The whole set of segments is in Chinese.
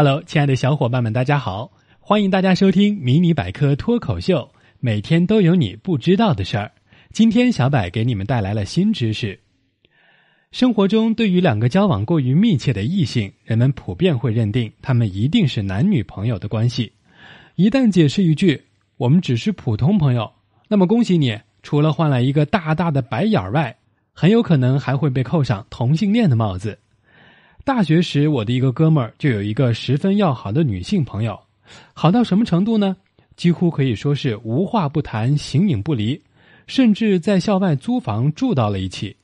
Hello，亲爱的小伙伴们，大家好！欢迎大家收听《迷你百科脱口秀》，每天都有你不知道的事儿。今天小柏给你们带来了新知识。生活中，对于两个交往过于密切的异性，人们普遍会认定他们一定是男女朋友的关系。一旦解释一句“我们只是普通朋友”，那么恭喜你，除了换来一个大大的白眼外，很有可能还会被扣上同性恋的帽子。大学时，我的一个哥们儿就有一个十分要好的女性朋友，好到什么程度呢？几乎可以说是无话不谈、形影不离，甚至在校外租房住到了一起。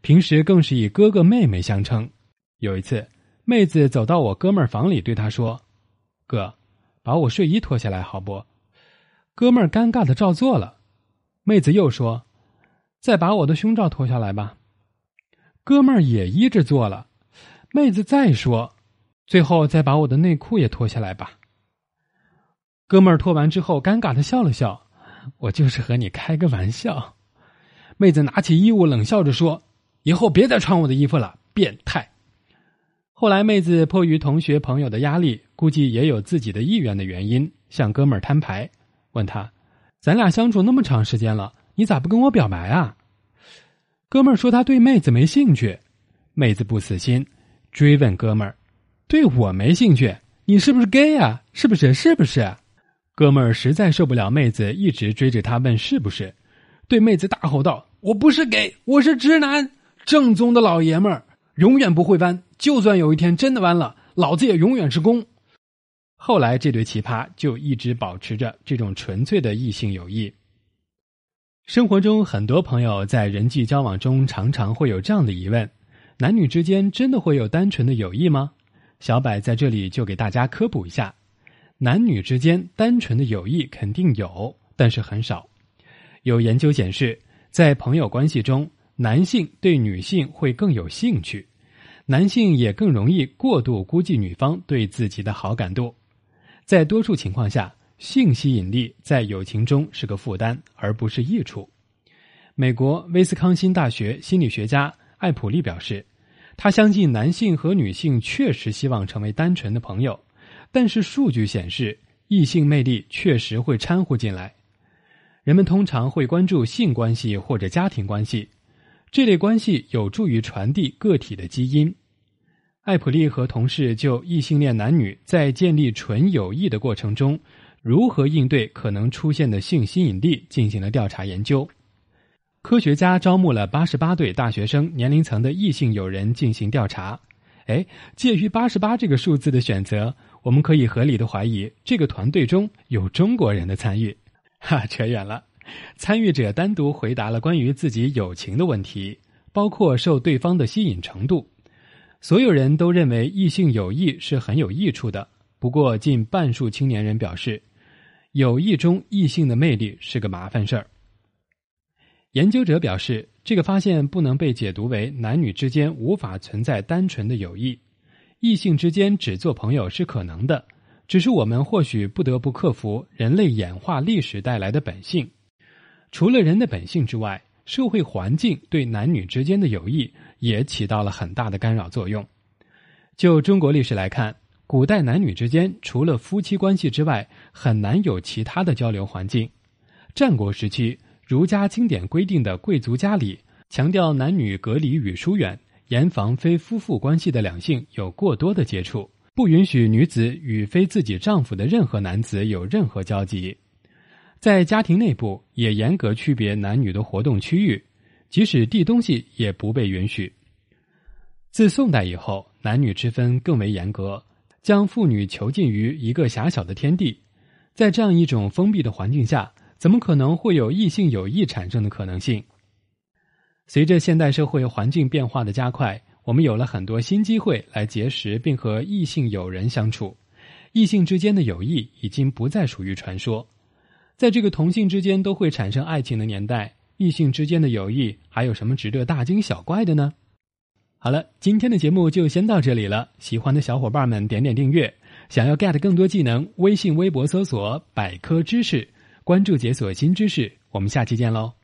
平时更是以哥哥妹妹相称。有一次，妹子走到我哥们儿房里，对他说：“哥，把我睡衣脱下来好不？”哥们儿尴尬的照做了。妹子又说：“再把我的胸罩脱下来吧。”哥们儿也依着做了。妹子再说，最后再把我的内裤也脱下来吧。哥们儿脱完之后，尴尬的笑了笑：“我就是和你开个玩笑。”妹子拿起衣物，冷笑着说：“以后别再穿我的衣服了，变态。”后来，妹子迫于同学朋友的压力，估计也有自己的意愿的原因，向哥们儿摊牌，问他：“咱俩相处那么长时间了，你咋不跟我表白啊？”哥们儿说他对妹子没兴趣，妹子不死心。追问哥们儿：“对我没兴趣，你是不是 gay 啊？是不是？是不是？”哥们儿实在受不了妹子一直追着他问是不是，对妹子大吼道：“我不是 gay，我是直男，正宗的老爷们儿，永远不会弯。就算有一天真的弯了，老子也永远是公。”后来，这对奇葩就一直保持着这种纯粹的异性友谊。生活中，很多朋友在人际交往中常常会有这样的疑问。男女之间真的会有单纯的友谊吗？小柏在这里就给大家科普一下：男女之间单纯的友谊肯定有，但是很少。有研究显示，在朋友关系中，男性对女性会更有兴趣，男性也更容易过度估计女方对自己的好感度。在多数情况下，性吸引力在友情中是个负担，而不是益处。美国威斯康辛大学心理学家。艾普利表示，他相信男性和女性确实希望成为单纯的朋友，但是数据显示，异性魅力确实会掺和进来。人们通常会关注性关系或者家庭关系，这类关系有助于传递个体的基因。艾普利和同事就异性恋男女在建立纯友谊的过程中，如何应对可能出现的性吸引力进行了调查研究。科学家招募了八十八对大学生年龄层的异性友人进行调查，哎，介于八十八这个数字的选择，我们可以合理的怀疑这个团队中有中国人的参与。哈，扯远了。参与者单独回答了关于自己友情的问题，包括受对方的吸引程度。所有人都认为异性友谊是很有益处的，不过近半数青年人表示，友谊中异性的魅力是个麻烦事儿。研究者表示，这个发现不能被解读为男女之间无法存在单纯的友谊，异性之间只做朋友是可能的，只是我们或许不得不克服人类演化历史带来的本性。除了人的本性之外，社会环境对男女之间的友谊也起到了很大的干扰作用。就中国历史来看，古代男女之间除了夫妻关系之外，很难有其他的交流环境。战国时期。儒家经典规定的贵族家里，强调男女隔离与疏远，严防非夫妇关系的两性有过多的接触，不允许女子与非自己丈夫的任何男子有任何交集。在家庭内部，也严格区别男女的活动区域，即使递东西也不被允许。自宋代以后，男女之分更为严格，将妇女囚禁于一个狭小的天地。在这样一种封闭的环境下。怎么可能会有异性友谊产生的可能性？随着现代社会环境变化的加快，我们有了很多新机会来结识并和异性友人相处。异性之间的友谊已经不再属于传说。在这个同性之间都会产生爱情的年代，异性之间的友谊还有什么值得大惊小怪的呢？好了，今天的节目就先到这里了。喜欢的小伙伴们点点订阅，想要 get 更多技能，微信、微博搜索“百科知识”。关注解锁新知识，我们下期见喽。